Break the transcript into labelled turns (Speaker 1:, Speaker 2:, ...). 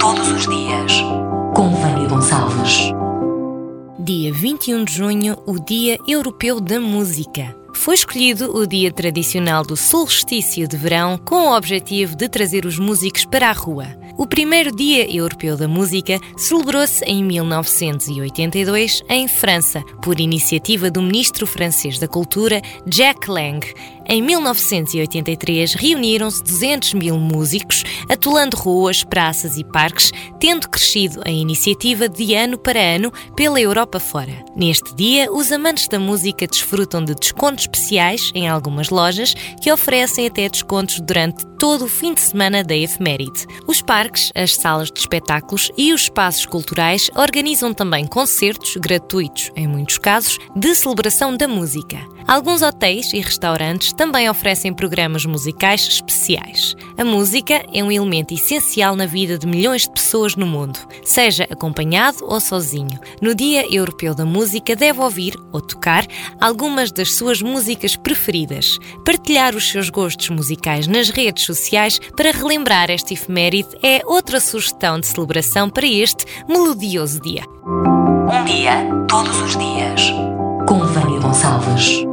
Speaker 1: todos os dias, com Vânia Gonçalves. Dia 21 de junho, o Dia Europeu da Música. Foi escolhido o dia tradicional do solstício de verão com o objetivo de trazer os músicos para a rua. O primeiro Dia Europeu da Música celebrou-se em 1982 em França, por iniciativa do ministro francês da Cultura, Jack Lang. Em 1983 reuniram-se 200 mil músicos, atolando ruas, praças e parques, tendo crescido a iniciativa de ano para ano pela Europa fora. Neste dia, os amantes da música desfrutam de descontos especiais em algumas lojas que oferecem até descontos durante todo o fim de semana da efeméride. Os parques, as salas de espetáculos e os espaços culturais organizam também concertos gratuitos, em muitos casos, de celebração da música. Alguns hotéis e restaurantes também oferecem programas musicais especiais. A música é um elemento essencial na vida de milhões de pessoas no mundo, seja acompanhado ou sozinho. No Dia Europeu da Música, deve ouvir ou tocar algumas das suas músicas preferidas, partilhar os seus gostos musicais nas redes sociais para relembrar esta efeméride é outra sugestão de celebração para este melodioso dia.
Speaker 2: Um dia, todos os dias. Com Vânia Gonçalves.